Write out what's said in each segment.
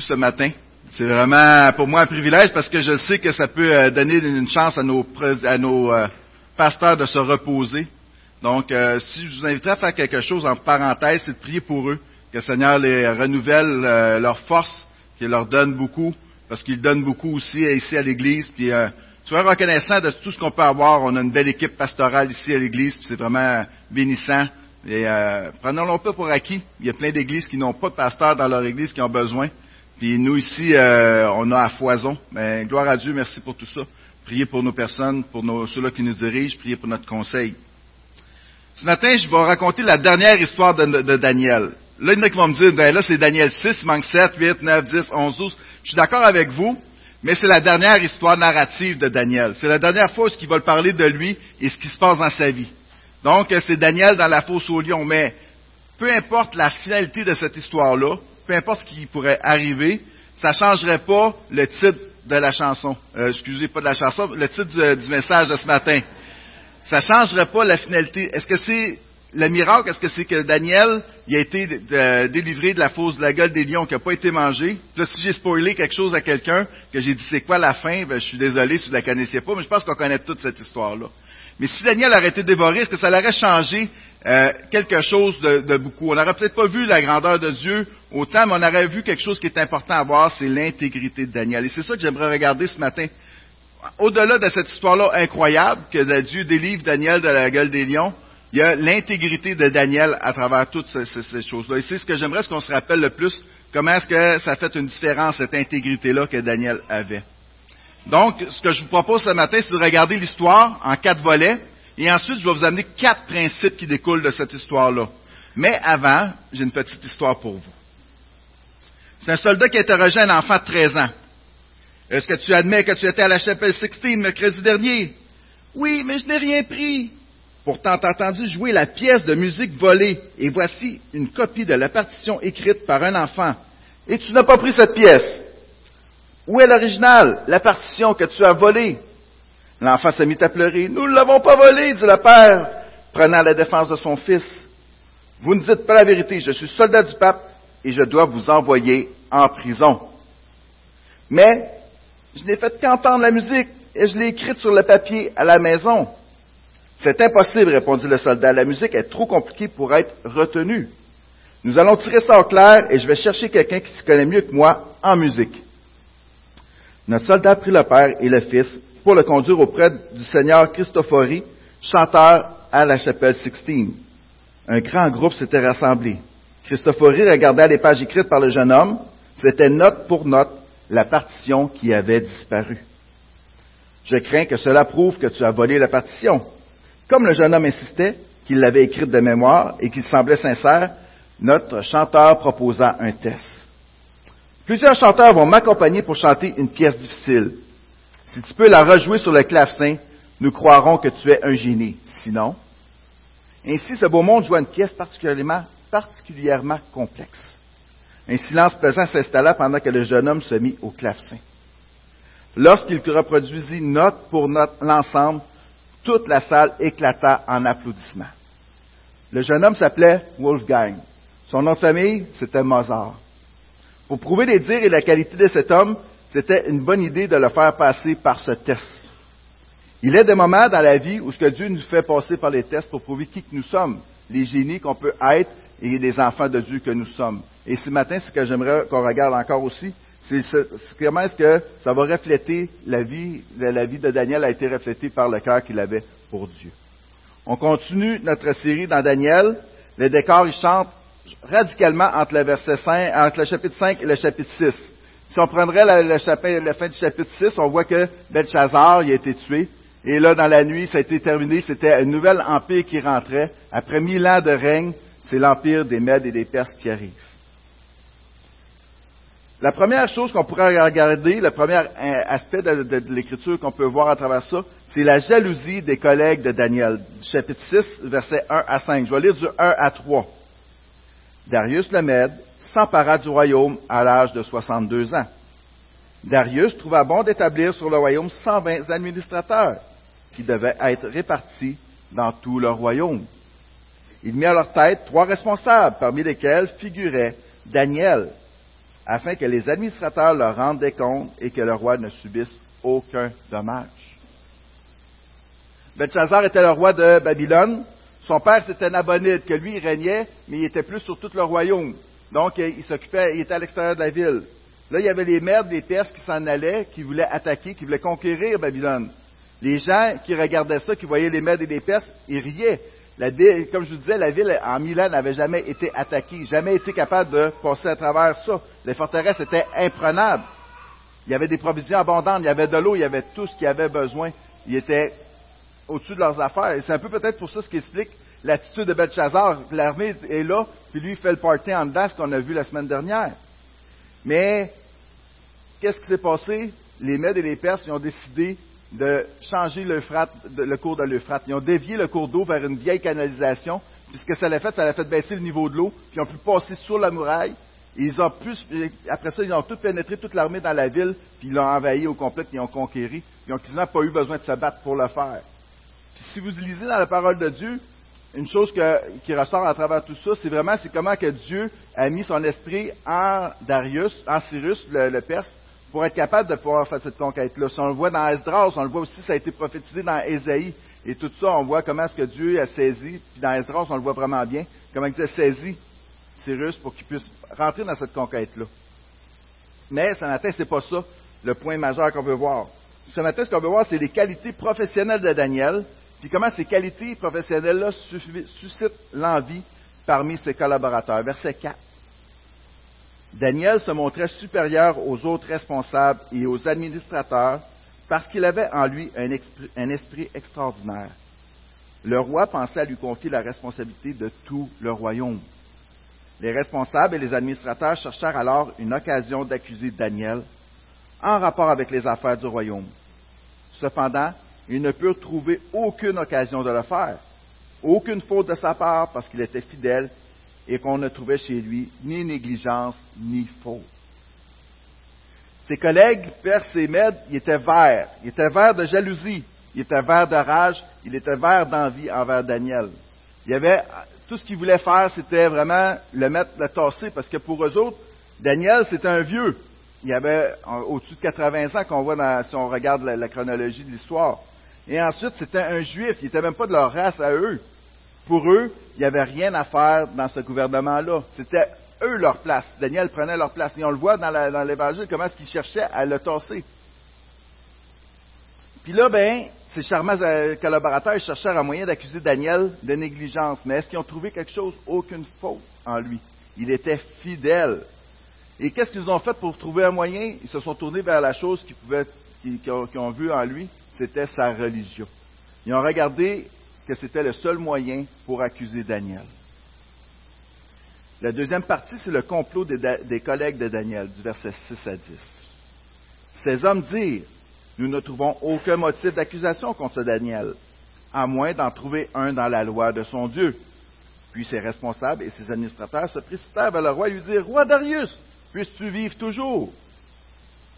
ce matin. C'est vraiment pour moi un privilège parce que je sais que ça peut euh, donner une chance à nos, à nos euh, pasteurs de se reposer. Donc, euh, si je vous inviterais à faire quelque chose en parenthèse, c'est de prier pour eux, que le Seigneur les renouvelle leur force, qu'il leur donne beaucoup, parce qu'il donne beaucoup aussi ici à l'Église. Puis, sois reconnaissant de tout ce qu'on peut avoir. On a une belle équipe pastorale ici à l'Église, puis c'est vraiment bénissant. Et prenons-le pas pour acquis. Il y a plein d'églises qui n'ont pas de pasteur dans leur église qui ont besoin. Puis nous ici, euh, on a à foison. Mais gloire à Dieu, merci pour tout ça. Priez pour nos personnes, pour ceux-là qui nous dirigent, priez pour notre conseil. Ce matin, je vais raconter la dernière histoire de, Daniel. Là, il y en a qui vont me dire, ben là, c'est Daniel 6, il manque 7, 8, 9, 10, 11, 12. Je suis d'accord avec vous, mais c'est la dernière histoire narrative de Daniel. C'est la dernière fois où ils veulent parler de lui et ce qui se passe dans sa vie. Donc, c'est Daniel dans la fosse au lion. Mais peu importe la finalité de cette histoire-là, peu importe ce qui pourrait arriver, ça ne changerait pas le titre de la chanson. Euh, excusez, pas de la chanson, le titre du, message de ce matin. Ça ne changerait pas la finalité. Est-ce que c'est le miracle? Est-ce que c'est que Daniel il a été délivré de la fosse de la gueule des lions qui n'a pas été mangé? Là, si j'ai spoilé quelque chose à quelqu'un, que j'ai dit c'est quoi la fin, ben, je suis désolé si vous ne la connaissiez pas, mais je pense qu'on connaît toute cette histoire-là. Mais si Daniel aurait été dévoré, est-ce que ça l'aurait changé euh, quelque chose de, beaucoup? On n'aurait peut-être pas vu la grandeur de Dieu autant, mais on aurait vu quelque chose qui est important à voir, c'est l'intégrité de Daniel. Et c'est ça que j'aimerais regarder ce matin. Au-delà de cette histoire-là incroyable, que Dieu délivre Daniel de la gueule des lions, il y a l'intégrité de Daniel à travers toutes ces, choses-là. Et c'est ce que j'aimerais, qu'on se rappelle le plus, comment est-ce que ça fait une différence, cette intégrité-là que Daniel avait. Donc, ce que je vous propose ce matin, c'est de regarder l'histoire en quatre volets, et ensuite, je vais vous amener quatre principes qui découlent de cette histoire-là. Mais avant, j'ai une petite histoire pour vous. C'est un soldat qui a interrogé un enfant de 13 ans. Est-ce que tu admets que tu étais à la chapelle 16 mercredi dernier? Oui, mais je n'ai rien pris. Pourtant, t'as entendu jouer la pièce de musique volée, et voici une copie de la partition écrite par un enfant. Et tu n'as pas pris cette pièce. Où est l'original, la partition que tu as volée? L'enfant s'est mis à pleurer. Nous ne l'avons pas volée, dit le père, prenant la défense de son fils. Vous ne dites pas la vérité. Je suis soldat du pape et je dois vous envoyer en prison. Mais je n'ai fait qu'entendre la musique et je l'ai écrite sur le papier à la maison. C'est impossible, répondit le soldat. La musique est trop compliquée pour être retenue. Nous allons tirer ça au clair et je vais chercher quelqu'un qui se connaît mieux que moi en musique. Notre soldat prit le père et le fils pour le conduire auprès du Seigneur Christophori, chanteur à la chapelle Sixtine. Un grand groupe s'était rassemblé. Christophori regardait les pages écrites par le jeune homme. C'était note pour note la partition qui avait disparu. Je crains que cela prouve que tu as volé la partition. Comme le jeune homme insistait qu'il l'avait écrite de mémoire et qu'il semblait sincère, notre chanteur proposa un test. Plusieurs chanteurs vont m'accompagner pour chanter une pièce difficile. Si tu peux la rejouer sur le clavecin, nous croirons que tu es un génie. Sinon, ainsi ce beau monde joua une pièce particulièrement, particulièrement complexe. Un silence pesant s'installa pendant que le jeune homme se mit au clavecin. Lorsqu'il reproduisit note pour note l'ensemble, toute la salle éclata en applaudissements. Le jeune homme s'appelait Wolfgang. Son nom de famille, c'était Mozart. Pour prouver les dires et la qualité de cet homme, c'était une bonne idée de le faire passer par ce test. Il est des moments dans la vie où ce que Dieu nous fait passer par les tests pour prouver qui que nous sommes, les génies qu'on peut être et les enfants de Dieu que nous sommes. Et ce matin, ce que j'aimerais qu'on regarde encore aussi, c'est comment est-ce que ça va refléter la vie, la vie de Daniel a été reflétée par le cœur qu'il avait pour Dieu. On continue notre série dans Daniel. Le décor, il chante radicalement entre le, verset 5, entre le chapitre 5 et le chapitre 6. Si on prendrait la, fin du chapitre 6, on voit que Belshazzar il a été tué. Et là, dans la nuit, ça a été terminé. C'était un nouvel empire qui rentrait. Après mille ans de règne, c'est l'empire des Mèdes et des Perses qui arrive. La première chose qu'on pourrait regarder, le premier aspect de, de l'écriture qu'on peut voir à travers ça, c'est la jalousie des collègues de Daniel. Chapitre 6, versets 1 à 5. Je vais lire du 1 à 3. Darius le Mède s'empara du royaume à l'âge de 62 ans. Darius trouva bon d'établir sur le royaume 120 administrateurs qui devaient être répartis dans tout le royaume. Il mit à leur tête trois responsables, parmi lesquels figurait Daniel. afin que les administrateurs leur rendent des comptes et que le roi ne subisse aucun dommage. Belshazzar était le roi de Babylone. Son père, c'était Nabonide, que lui, il régnait, mais il était plus sur tout le royaume. Donc, il s'occupait, il était à l'extérieur de la ville. Là, il y avait les Mèdes, les Perses qui s'en allaient, qui voulaient attaquer, qui voulaient conquérir Babylone. Les gens qui regardaient ça, qui voyaient les Mèdes et les Perses, ils riaient. comme je vous disais, la ville en Milan n'avait jamais été attaquée, jamais été capable de passer à travers ça. Les forteresses étaient imprenables. Il y avait des provisions abondantes, il y avait de l'eau, il y avait tout ce qu'ils avaient besoin. Ils étaient au-dessus de leurs affaires. Et c'est un peu peut-être pour ça ce qui explique l'attitude de Belshazzar. L'armée est là, puis lui il fait le party en dedans, ce qu'on a vu la semaine dernière. Mais qu'est-ce qui s'est passé? Les Mèdes et les Perses ils ont décidé de changer le cours de l'Euphrate. Ils ont dévié le cours d'eau vers une vieille canalisation. Puis ce que ça a fait, ça a fait baisser le niveau de l'eau. Puis ils ont pu passer sur la muraille. Ils ont pu, après ça, ils ont tout pénétré toute l'armée dans la ville, puis ils l'ont envahi au complet, puis ils ont conquéri. Ils n'ont pas eu besoin de se battre pour le faire. Puis si vous lisez dans la parole de Dieu, une chose qui ressort à travers tout ça, c'est vraiment c'est comment que Dieu a mis son esprit en Darius, en Cyrus, le, Perse, pour être capable de pouvoir faire cette conquête-là. Si on le voit dans Esdras, on le voit aussi, ça a été prophétisé dans Ésaïe. Et tout ça, on voit comment est-ce que Dieu a saisi, puis dans Esdras, on le voit vraiment bien, comment Dieu a saisi Cyrus pour qu'il puisse rentrer dans cette conquête-là. Mais ce matin, c'est pas ça le point majeur qu'on veut voir. Ce matin, ce qu'on veut voir, c'est les qualités professionnelles de Daniel, comment ces qualités professionnelles-là suscitent l'envie parmi ses collaborateurs? Verset 4. Daniel se montrait supérieur aux autres responsables et aux administrateurs parce qu'il avait en lui un esprit, un esprit, extraordinaire. Le roi pensait à lui confier la responsabilité de tout le royaume. Les responsables et les administrateurs cherchèrent alors une occasion d'accuser Daniel en rapport avec les affaires du royaume. Cependant, ils ne purent trouver aucune occasion de le faire, aucune faute de sa part parce qu'il était fidèle et qu'on ne trouvait chez lui ni négligence ni faute. Ses collègues, Perses et Mèdes, ils étaient verts. Ils étaient verts de jalousie. Ils étaient verts de rage. Ils étaient verts d'envie envers Daniel. Il y avait, tout ce qu'ils voulaient faire, c'était vraiment le mettre, le tasser, parce que pour eux autres, Daniel, c'était un vieux. Il avait au-dessus de 80 ans qu'on voit si on regarde la chronologie de l'histoire. Et ensuite, c'était un juif. Il n'était même pas de leur race à eux. Pour eux, il n'y avait rien à faire dans ce gouvernement-là. C'était eux leur place. Daniel prenait leur place. Et on le voit dans l'Évangile, comment est-ce qu'ils cherchaient à le tasser. Puis là, ben, ces charmants euh, collaborateurs cherchèrent un moyen d'accuser Daniel de négligence. Mais est-ce qu'ils ont trouvé quelque chose? Aucune faute en lui. Il était fidèle. Et qu'est-ce qu'ils ont fait pour trouver un moyen? Ils se sont tournés vers la chose qu'ils pouvaient, qu'ils ont vu en lui c'était sa religion. Ils ont regardé que c'était le seul moyen pour accuser Daniel. La deuxième partie, c'est le complot des, collègues de Daniel, du verset 6 à 10. Ces hommes dirent, nous ne trouvons aucun motif d'accusation contre Daniel, à moins d'en trouver un dans la loi de son Dieu. Puis ses responsables et ses administrateurs se précipitèrent vers le roi et lui dirent, Roi Darius, puisses-tu vivre toujours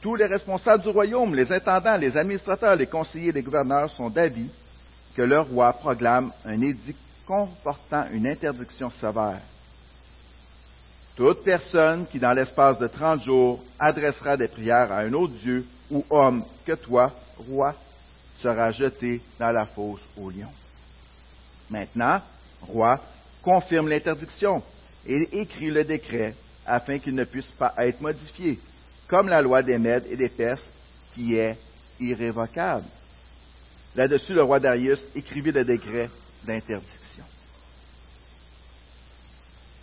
tous les responsables du royaume, les intendants, les administrateurs, les conseillers, les gouverneurs sont d'avis que le roi proclame un édit comportant une interdiction sévère. Toute personne qui, dans l'espace de trente jours, adressera des prières à un autre Dieu ou homme que toi, roi, sera jeté dans la fosse au lion. Maintenant, roi, confirme l'interdiction et écrit le décret afin qu'il ne puisse pas être modifié comme la loi des Mèdes et des Perses, qui est irrévocable. Là-dessus, le roi Darius écrivit le décret d'interdiction.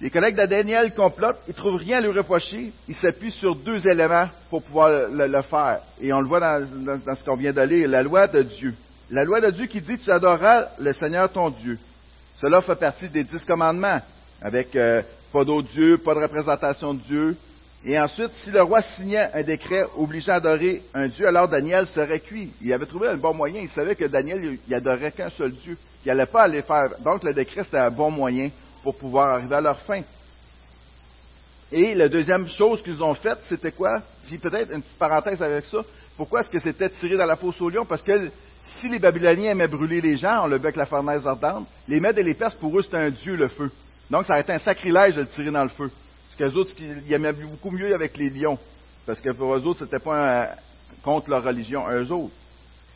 Les collègues de Daniel complotent, ils ne trouvent rien à lui reprocher, ils s'appuient sur deux éléments pour pouvoir le, faire. Et on le voit dans, ce qu'on vient de lire, la loi de Dieu. La loi de Dieu qui dit tu adoreras le Seigneur ton Dieu. Cela fait partie des dix commandements, avec euh, pas d'autre Dieu, pas de représentation de Dieu, et ensuite, si le roi signait un décret obligeant à adorer un Dieu, alors Daniel serait cuit. Il avait trouvé un bon moyen. Il savait que Daniel, il adorait qu'un seul Dieu. Il n'allait pas aller faire. Donc, le décret, c'était un bon moyen pour pouvoir arriver à leur fin. Et la deuxième chose qu'ils ont faite, c'était quoi? Puis peut-être une petite parenthèse avec ça. Pourquoi est-ce que c'était tiré dans la fosse au lion? Parce que si les Babyloniens aimaient brûler les gens, on le avec la fournaise ardente, les Mèdes et les Perses, pour eux, c'était un dieu, le feu. Donc, ça a été un sacrilège de le tirer dans le feu. Parce qu'eux autres, ils aimaient beaucoup mieux avec les lions. Parce que pour eux autres, c'était pas contre leur religion, eux autres.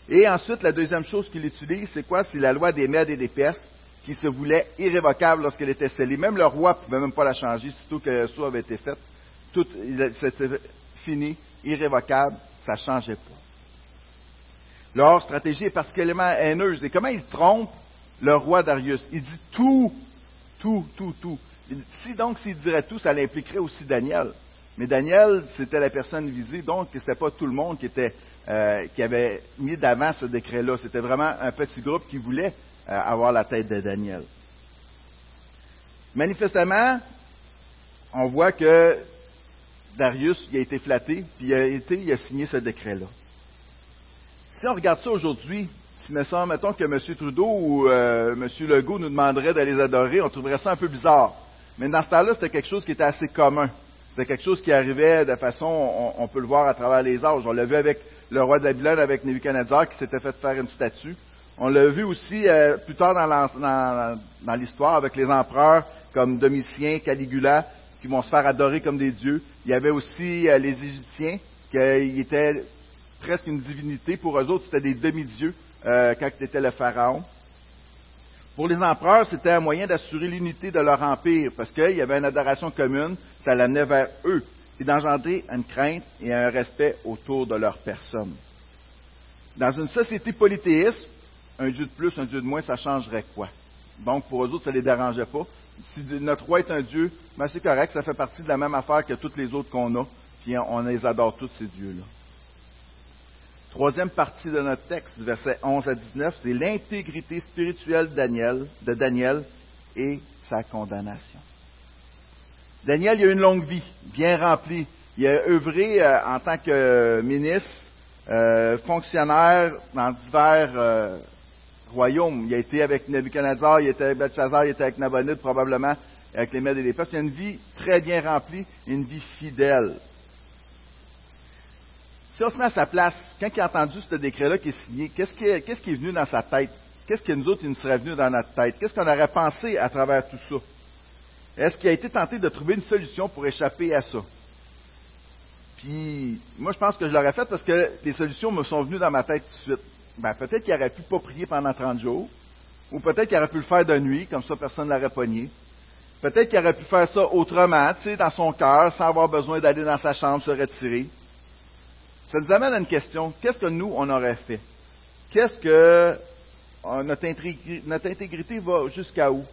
Et ensuite, la deuxième chose qu'il utilise, c'est quoi? C'est la loi des Mèdes et des Perses qui se voulait irrévocable lorsqu'elle était scellée. Même le roi ne pouvait même pas la changer, sitôt que ça avait été fait. Tout, c'était fini, irrévocable, ça ne changeait pas. Leur stratégie est particulièrement haineuse. Et comment il trompe le roi Darius? Il dit tout, tout, tout, tout. Si donc s'il dirait tout, ça l'impliquerait aussi Daniel. Mais Daniel, c'était la personne visée, donc ce n'était pas tout le monde qui, était, euh, qui avait mis d'avant ce décret-là. C'était vraiment un petit groupe qui voulait euh, avoir la tête de Daniel. Manifestement, on voit que Darius il a été flatté, puis il a, été, il a signé ce décret-là. Si on regarde ça aujourd'hui, si mettons que M. Trudeau ou euh, M. Legault nous demanderait de les adorer, on trouverait ça un peu bizarre. Mais dans ce temps-là, c'était quelque chose qui était assez commun. C'était quelque chose qui arrivait de façon, on, peut le voir à travers les âges. On l'a vu avec le roi de Babylone, avec Nebuchadnezzar, qui s'était fait faire une statue. On l'a vu aussi euh, plus tard dans l'histoire avec les empereurs comme Domitien, Caligula, qui vont se faire adorer comme des dieux. Il y avait aussi euh, les Égyptiens, qui étaient presque une divinité. Pour eux autres, c'était des demi-dieux euh, quand c'était le pharaon. Pour les empereurs, c'était un moyen d'assurer l'unité de leur empire, parce qu'il y avait une adoration commune, ça l'amenait vers eux, et d'engendrer une crainte et un respect autour de leur personne. Dans une société polythéiste, un Dieu de plus, un Dieu de moins, ça changerait quoi? Donc, pour eux autres, ça ne les dérangeait pas. Si notre roi est un Dieu, ben c'est correct, ça fait partie de la même affaire que toutes les autres qu'on a, puis on les adore tous, ces dieux-là. Troisième partie de notre texte, versets 11 à 19, c'est l'intégrité spirituelle de Daniel, de Daniel et sa condamnation. Daniel, il a une longue vie, bien remplie. Il a œuvré euh, en tant que ministre, euh, fonctionnaire dans divers euh, royaumes. Il a été avec Nebuchadnezzar, il était avec Belshazzar, il était avec Nabonide, probablement avec les Mèdes et les Perses. Il a une vie très bien remplie, une vie fidèle. Si on se met à sa place, quand il a entendu ce décret-là qui est signé, qu'est-ce qui est, venu dans sa tête? Qu'est-ce que nous autres, il nous serait venu dans notre tête? Qu'est-ce qu'on aurait pensé à travers tout ça? Est-ce qu'il a été tenté de trouver une solution pour échapper à ça? Puis, moi, je pense que je l'aurais fait parce que les solutions me sont venues dans ma tête tout de suite. Ben, peut-être qu'il aurait pu pas prier pendant 30 jours, ou peut-être qu'il aurait pu le faire de nuit, comme ça personne ne l'aurait pogné. Peut-être qu'il aurait pu faire ça autrement, tu sais, dans son cœur, sans avoir besoin d'aller dans sa chambre se retirer. Ça nous amène à une question. Qu'est-ce que nous, on aurait fait? Qu'est-ce que euh, notre, intégrité, va jusqu'à où?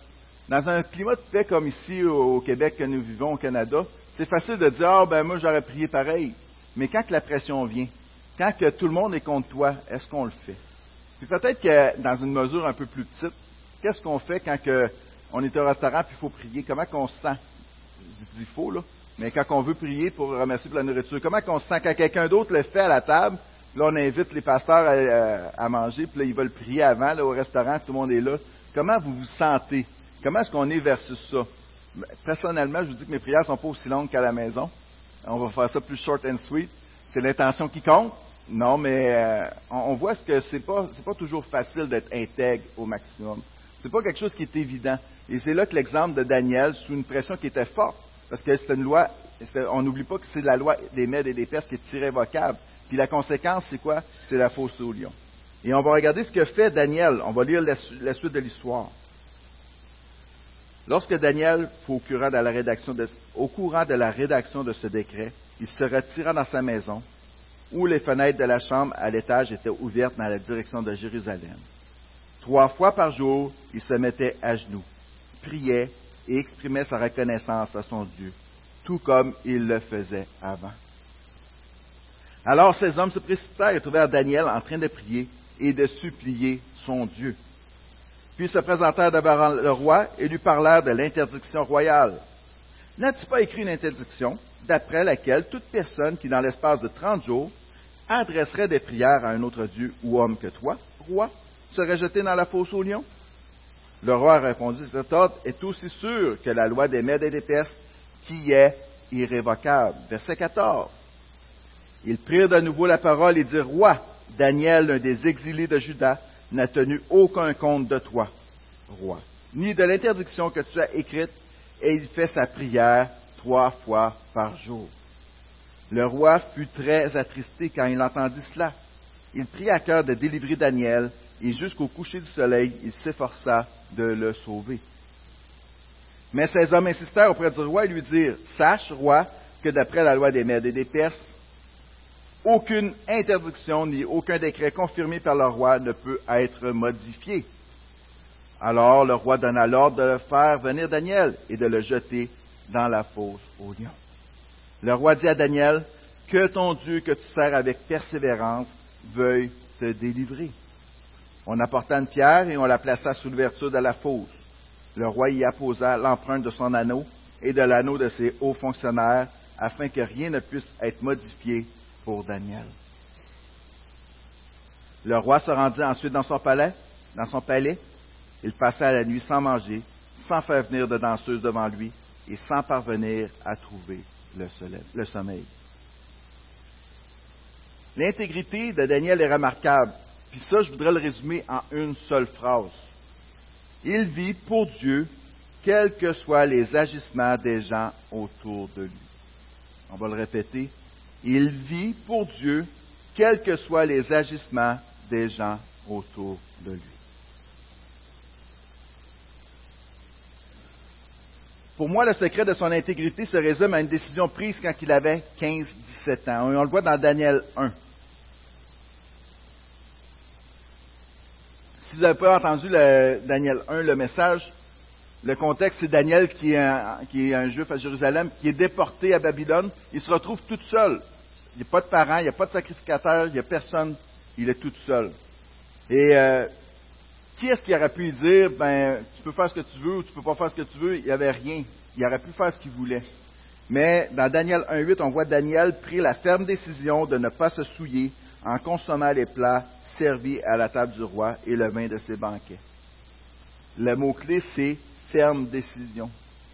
Dans un climat de paix comme ici au Québec que nous vivons au Canada, c'est facile de dire, ah ben moi j'aurais prié pareil. Mais quand la pression vient, quand que tout le monde est contre toi, est-ce qu'on le fait? Puis peut-être que dans une mesure un peu plus petite, qu'est-ce qu'on fait quand que on est au restaurant et il faut prier? Comment qu'on se sent? Je dis faux, là? Mais quand on veut prier pour remercier pour la nourriture, comment on se sent quand quelqu'un d'autre le fait à la table? Là, on invite les pasteurs à, manger, puis là, ils veulent prier avant, là, au restaurant, tout le monde est là. Comment vous vous sentez? Comment est-ce qu'on est versus ça? Personnellement, je vous dis que mes prières ne sont pas aussi longues qu'à la maison. On va faire ça plus short and sweet. C'est l'intention qui compte. Non, mais euh, on, voit que c'est pas pas toujours facile d'être intègre au maximum. C'est pas quelque chose qui est évident. Et c'est là que l'exemple de Daniel, sous une pression qui était forte, parce que c'est une loi, on n'oublie pas que c'est la loi des Mèdes et des Perses qui est irrévocable. Puis la conséquence, c'est quoi? C'est la fausse au lion. Et on va regarder ce que fait Daniel. On va lire la, suite de l'histoire. Lorsque Daniel fut au courant, de la rédaction au courant de la rédaction de ce décret, il se retira dans sa maison, où les fenêtres de la chambre à l'étage étaient ouvertes dans la direction de Jérusalem. Trois fois par jour, il se mettait à genoux, priait et exprimait sa reconnaissance à son Dieu, tout comme il le faisait avant. Alors ces hommes se précipitèrent et trouvèrent Daniel en train de prier et de supplier son Dieu. Puis se présentèrent devant le roi et lui parlèrent de l'interdiction royale. N'as-tu pas écrit une interdiction d'après laquelle toute personne qui, dans l'espace de trente jours, adresserait des prières à un autre Dieu ou homme que toi, roi, serait jeté dans la fosse au lion? Le roi répondit, cet ordre est aussi sûr que la loi des Mèdes et des Perses, qui est irrévocable. Verset 14. Ils prirent de nouveau la parole et dirent, Roi, Daniel, l'un des exilés de Juda, n'a tenu aucun compte de toi, roi, ni de l'interdiction que tu as écrite, et il fait sa prière trois fois par jour. Le roi fut très attristé quand il entendit cela. Il prit à cœur de délivrer Daniel, et jusqu'au coucher du soleil, il s'efforça de le sauver. Mais ces hommes insistèrent auprès du roi et lui dirent, Sache, roi, que d'après la loi des Mèdes et des Perses, aucune interdiction ni aucun décret confirmé par le roi ne peut être modifié. Alors le roi donna l'ordre de faire venir Daniel et de le jeter dans la fosse aux lions. Le roi dit à Daniel, Que ton Dieu que tu sers avec persévérance veuille te délivrer. On apporta une pierre et on la plaça sous l'ouverture de la fosse. Le roi y apposa l'empreinte de son anneau et de l'anneau de ses hauts fonctionnaires afin que rien ne puisse être modifié pour Daniel. Le roi se rendit ensuite dans son palais, dans son palais. Il passa la nuit sans manger, sans faire venir de danseuse devant lui et sans parvenir à trouver le sommeil. L'intégrité de Daniel est remarquable. Puis ça, je voudrais le résumer en une seule phrase. Il vit pour Dieu, quels que soient les agissements des gens autour de lui. On va le répéter. Il vit pour Dieu, quels que soient les agissements des gens autour de lui. Pour moi, le secret de son intégrité se résume à une décision prise quand il avait 15-17 ans. On le voit dans Daniel 1. Si vous n'avez pas entendu Daniel 1, le message, le contexte, c'est Daniel qui est, un, juif à Jérusalem, qui est déporté à Babylone. Il se retrouve tout seul. Il n'y a pas de parents, il n'y a pas de sacrificateur, il n'y a personne. Il est tout seul. Et euh, qui est-ce qui aurait pu dire, ben, tu peux faire ce que tu veux ou tu peux pas faire ce que tu veux? Il n'y avait rien. Il aurait pu faire ce qu'il voulait. Mais dans Daniel 1.8, on voit Daniel pris la ferme décision de ne pas se souiller en consommant les plats servis à la table du roi et le vin de ses banquets. Le mot-clé, c'est ferme décision.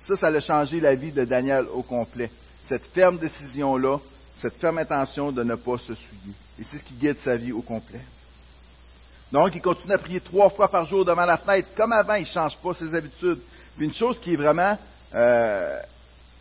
Ça, ça a changé la vie de Daniel au complet. Cette ferme décision-là, cette ferme intention de ne pas se souiller. Et c'est ce qui guide sa vie au complet. Donc, il continue à prier trois fois par jour devant la fenêtre, comme avant, il ne change pas ses habitudes. Une chose qui est vraiment, euh,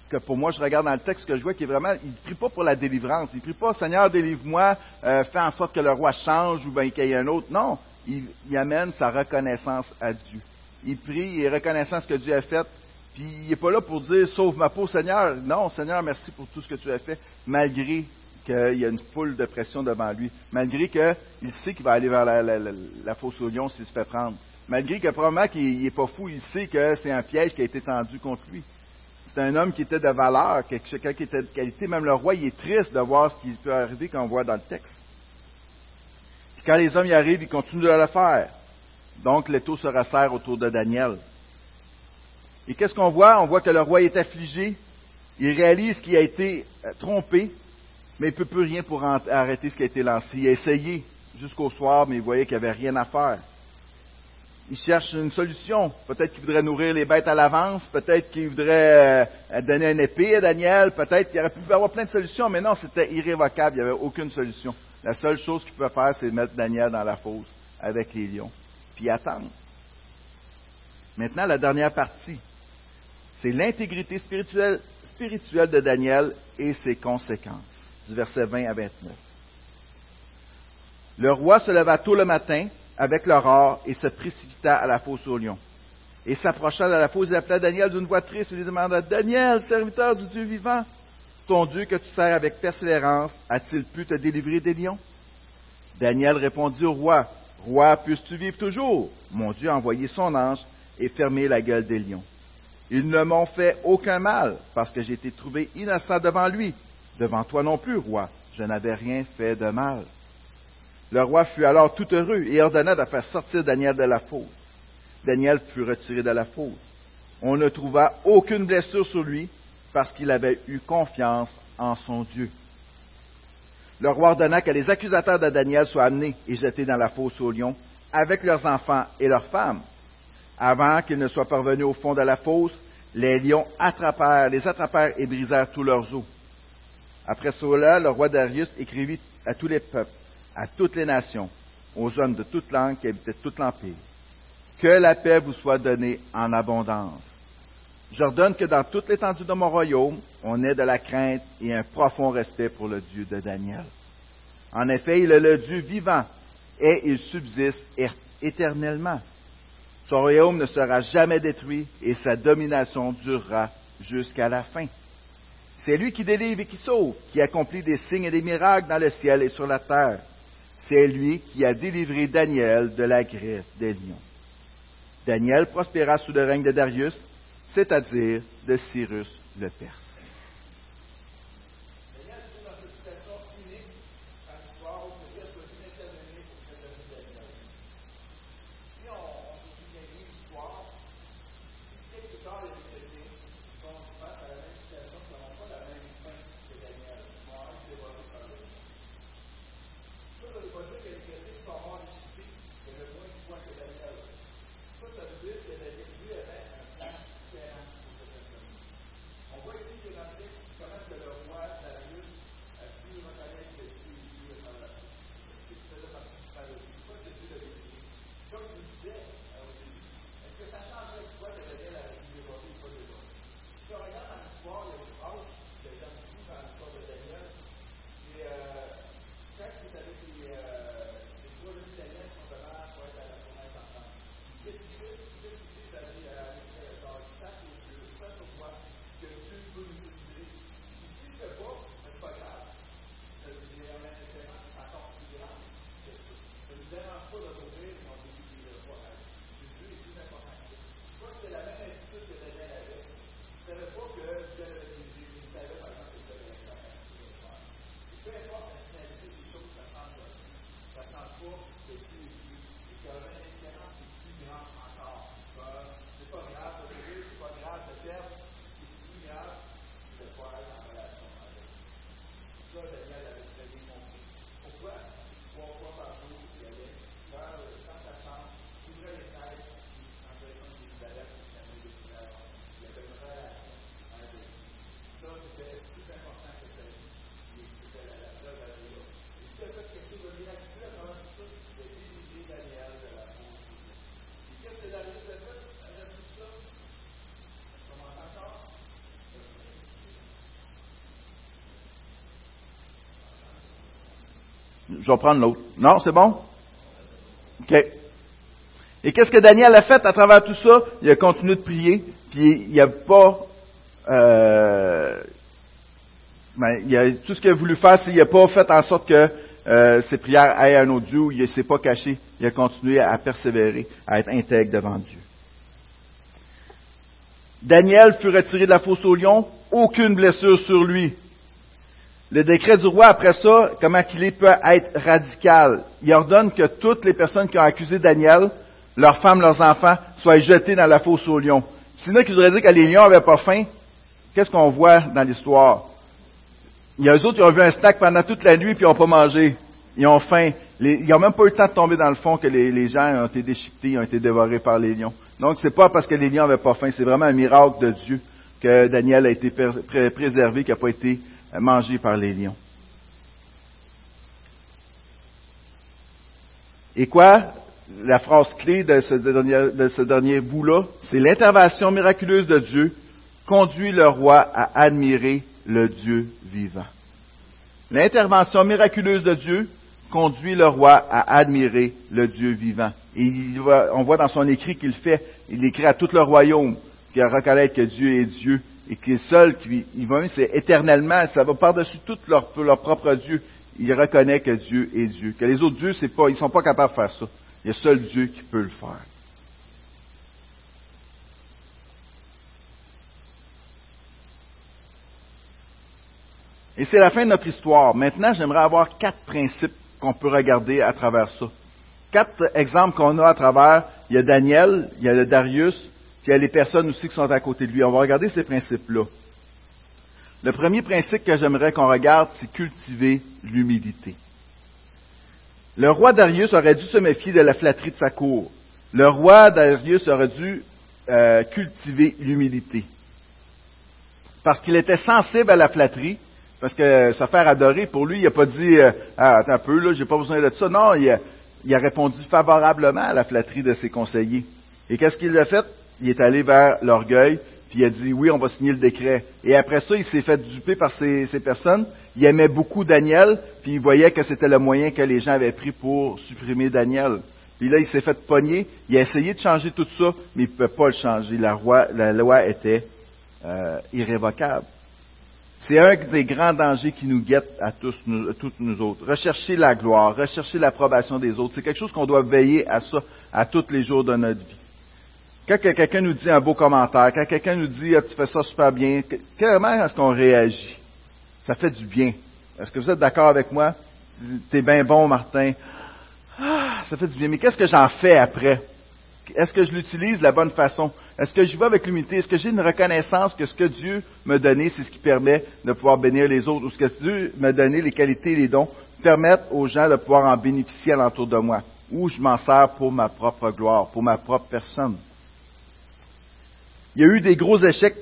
que pour moi, je regarde dans le texte que je vois, qui est vraiment, il ne prie pas pour la délivrance. Il ne prie pas, Seigneur, délivre-moi, euh, fais en sorte que le roi change ou qu'il y ait un autre. Non, il, amène sa reconnaissance à Dieu. Il prie, il est reconnaissant ce que Dieu a fait. Puis il n'est pas là pour dire, sauve ma peau, Seigneur. Non, Seigneur, merci pour tout ce que tu as fait, malgré qu'il y a une foule de pression devant lui, malgré qu'il sait qu'il va aller vers la, la, la, fosse au lion s'il se fait prendre, malgré que probablement qu'il n'est pas fou, il sait que c'est un piège qui a été tendu contre lui. C'est un homme qui était de valeur, quelqu'un qui était de qualité. Même le roi, il est triste de voir ce qui peut arriver qu'on voit dans le texte. Puis quand les hommes y arrivent, ils continuent de le faire. Donc, l'étau se resserre autour de Daniel. Et qu'est-ce qu'on voit? On voit que le roi est affligé. Il réalise qu'il a été euh, trompé mais il ne peut plus rien pour arrêter ce qui a été lancé. Il a essayé jusqu'au soir, mais il voyait qu'il n'y avait rien à faire. Il cherche une solution. Peut-être qu'il voudrait nourrir les bêtes à l'avance, peut-être qu'il voudrait euh, donner une épée à Daniel, peut-être qu'il aurait pu avoir plein de solutions, mais non, c'était irrévocable, il n'y avait aucune solution. La seule chose qu'il pouvait faire, c'est mettre Daniel dans la fosse avec les lions, puis attendre. Maintenant, la dernière partie, c'est l'intégrité spirituelle de Daniel et ses conséquences du verset 20 à 29. Le roi se leva tôt le matin avec l'aurore et se précipita à la fosse aux lions. Et s'approcha de la fosse, il appela Daniel d'une voix triste et lui demanda Daniel, serviteur du Dieu vivant, ton Dieu que tu sers avec persévérance, a-t-il pu te délivrer des lions Daniel répondit au roi Roi, puisses-tu vivre toujours? Mon Dieu a envoyé son ange et fermé la gueule des lions. Ils ne m'ont fait aucun mal, parce que j'ai été trouvé innocent devant lui. Devant toi non plus, roi, je n'avais rien fait de mal. Le roi fut alors tout heureux et ordonna de faire sortir Daniel de la fosse. Daniel fut retiré de la fosse. On ne trouva aucune blessure sur lui parce qu'il avait eu confiance en son Dieu. Le roi ordonna que les accusateurs de Daniel soient amenés et jetés dans la fosse aux lions avec leurs enfants et leurs femmes. Avant qu'ils ne soient parvenus au fond de la fosse, les lions attrapèrent, les attrapèrent et brisèrent tous leurs os. Après cela, le roi Darius écrivit à tous les peuples, à toutes les nations, aux hommes de toute langue qui habitaient tout l'Empire, que la paix vous soit donnée en abondance. J'ordonne que dans toute l'étendue de mon royaume, on ait de la crainte et un profond respect pour le Dieu de Daniel. En effet, il est le Dieu vivant et il subsiste éternellement. Son royaume ne sera jamais détruit et sa domination durera jusqu'à la fin. C'est lui qui délivre et qui sauve, qui accomplit des signes et des miracles dans le ciel et sur la terre. C'est lui qui a délivré Daniel de la griffe des lions. Daniel prospéra sous le règne de Darius, c'est-à-dire de Cyrus le Perse. Je vais prendre l'autre. Non, c'est bon? OK. Et qu'est-ce que Daniel a fait à travers tout ça? Il a continué de prier, puis il n'a pas... Euh, ben, il a, tout ce qu'il a voulu faire, c'est qu'il n'a pas fait en sorte que euh, ses prières aillent à un autre Dieu, il ne s'est pas caché, il a continué à persévérer, à être intègre devant Dieu. Daniel fut retiré de la fosse au lion, aucune blessure sur lui. Le décret du roi, après ça, comment qu'il peut être radical. Il ordonne que toutes les personnes qui ont accusé Daniel, leurs femmes, leurs enfants, soient jetés dans la fosse aux lions. C'est là qui voudrait dire que les lions n'avaient pas faim. Qu'est-ce qu'on voit dans l'histoire? Il y a eux autres qui ont vu un snack pendant toute la nuit puis ils n'ont pas mangé. Ils ont faim. ils n'ont même pas eu le temps de tomber dans le fond que les, gens ont été déchiquetés, ont été dévorés par les lions. Donc, c'est pas parce que les lions n'avaient pas faim, c'est vraiment un miracle de Dieu que Daniel a été préservé, qu'il n'a pas été mangé par les lions. Et quoi? La phrase clé de ce dernier, de ce dernier bout-là, c'est l'intervention miraculeuse de Dieu conduit le roi à admirer le Dieu vivant. L'intervention miraculeuse de Dieu conduit le roi à admirer le Dieu vivant. Et on voit dans son écrit qu'il fait, il écrit à tout le royaume, qu'il reconnaît que Dieu est Dieu et qui est seul, qui va c'est éternellement, ça va par-dessus tout leur, leur, propre Dieu. Il reconnaît que Dieu est Dieu. Que les autres dieux, c'est pas, ils sont pas capables de faire ça. Il y a seul Dieu qui peut le faire. Et c'est la fin de notre histoire. Maintenant, j'aimerais avoir quatre principes qu'on peut regarder à travers ça. Quatre exemples qu'on a à travers. Il y a Daniel, il y a le Darius, il y a les personnes aussi qui sont à côté de lui. On va regarder ces principes-là. Le premier principe que j'aimerais qu'on regarde, c'est cultiver l'humilité. Le roi Darius aurait dû se méfier de la flatterie de sa cour. Le roi Darius aurait dû euh, cultiver l'humilité. Parce qu'il était sensible à la flatterie, parce que se faire adorer, pour lui, il n'a pas dit euh, ah, attends un peu, là, j'ai pas besoin de ça. Non, il a répondu favorablement à la flatterie de ses conseillers. Et qu'est-ce qu'il a fait? Il est allé vers l'orgueil, puis il a dit oui, on va signer le décret. Et après ça, il s'est fait duper par ces, personnes. Il aimait beaucoup Daniel, puis il voyait que c'était le moyen que les gens avaient pris pour supprimer Daniel. Puis là, il s'est fait pogner. Il a essayé de changer tout ça, mais il ne pouvait pas le changer. La, roi, la loi était euh, irrévocable. C'est un des grands dangers qui nous guette à tous, à toutes nous autres. Rechercher la gloire, rechercher l'approbation des autres, c'est quelque chose qu'on doit veiller à ça à tous les jours de notre vie. Quand quelqu'un nous dit un beau commentaire, quand quelqu'un nous dit ah, tu fais ça super bien, comment est-ce qu'on réagit? Ça fait du bien. Est-ce que vous êtes d'accord avec moi? T'es bien bon, Martin. Ah, ça fait du bien. Mais qu'est-ce que j'en fais après? Est-ce que je l'utilise de la bonne façon? Est-ce que j'y vais avec l'humilité? Est-ce que j'ai une reconnaissance que ce que Dieu m'a donné, c'est ce qui permet de pouvoir bénir les autres? Ou ce que Dieu m'a donné, les qualités les dons, permettent aux gens de pouvoir en bénéficier alentour de moi? Ou je m'en sers pour ma propre gloire, pour ma propre personne? Il y a eu des gros échecs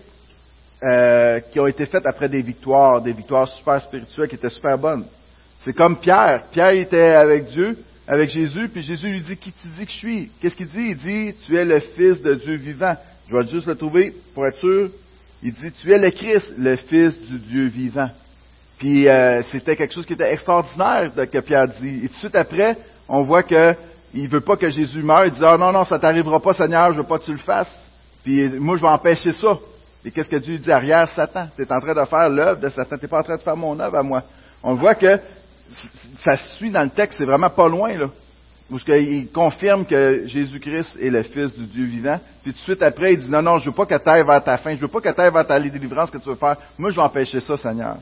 euh, qui ont été faits après des victoires, des victoires super spirituelles qui étaient super bonnes. C'est comme Pierre. Pierre était avec Dieu, avec Jésus, puis Jésus lui dit, qui tu dis que je suis? Qu'est-ce qu'il dit? Il dit, tu es le Fils de Dieu vivant. Je vais juste le trouver pour être sûr. Il dit, tu es le Christ, le Fils du Dieu vivant. Puis euh, c'était quelque chose qui était extraordinaire que Pierre dit. Et tout de suite après, on voit que il veut pas que Jésus meure. Il dit, ah non, non, ça t'arrivera pas, Seigneur, je veux pas que tu le fasses. Puis moi, je vais empêcher ça. Et qu'est-ce que Dieu dit arrière Satan? Tu es en train de faire l'œuvre de Satan. Tu n'es pas en train de faire mon œuvre à moi. On voit que ça suit dans le texte, c'est vraiment pas loin, là. Parce qu'il confirme que Jésus-Christ est le Fils du Dieu vivant. Puis tout de suite après, il dit, non, non, je veux pas que tu ailles vers ta fin, je veux pas que tu ailles vers ta délivrance que tu veux faire. Moi, je vais empêcher ça, Seigneur.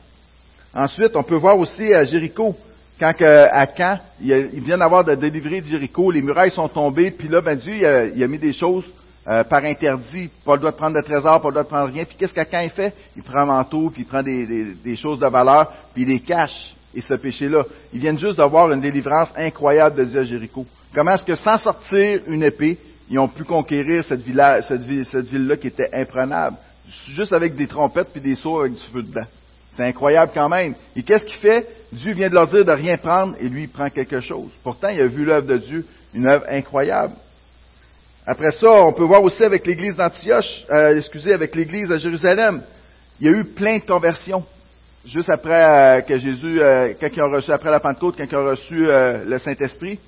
Ensuite, on peut voir aussi à Jéricho, quand à Caen, il vient d'avoir de délivrer Jéricho, les murailles sont tombées, puis là, ben Dieu, il a, mis des choses euh, par interdit, pas le droit de prendre de trésor, pas le droit de prendre rien. Puis qu'est-ce qu'Acan il fait? Il prend un manteau, puis il prend des, choses de valeur, puis il les cache et ce péché-là. Ils viennent juste d'avoir une délivrance incroyable de Dieu à Jéricho. Comment est-ce que sans sortir une épée, ils ont pu conquérir cette ville-là cette ville, cette qui était imprenable, juste avec des trompettes puis des sauts avec du feu dedans. C'est incroyable quand même. Et qu'est-ce qu'il fait? Dieu vient de leur dire de rien prendre et lui, il prend quelque chose. Pourtant, il a vu l'œuvre de Dieu, une œuvre incroyable. Après ça, on peut voir aussi avec l'église d'Antioche, euh, excusez, avec l'église à Jérusalem, il y a eu plein de conversions juste après euh, que Jésus, euh, quand ils ont reçu, après la Pentecôte, quand ils ont reçu euh, le Saint-Esprit.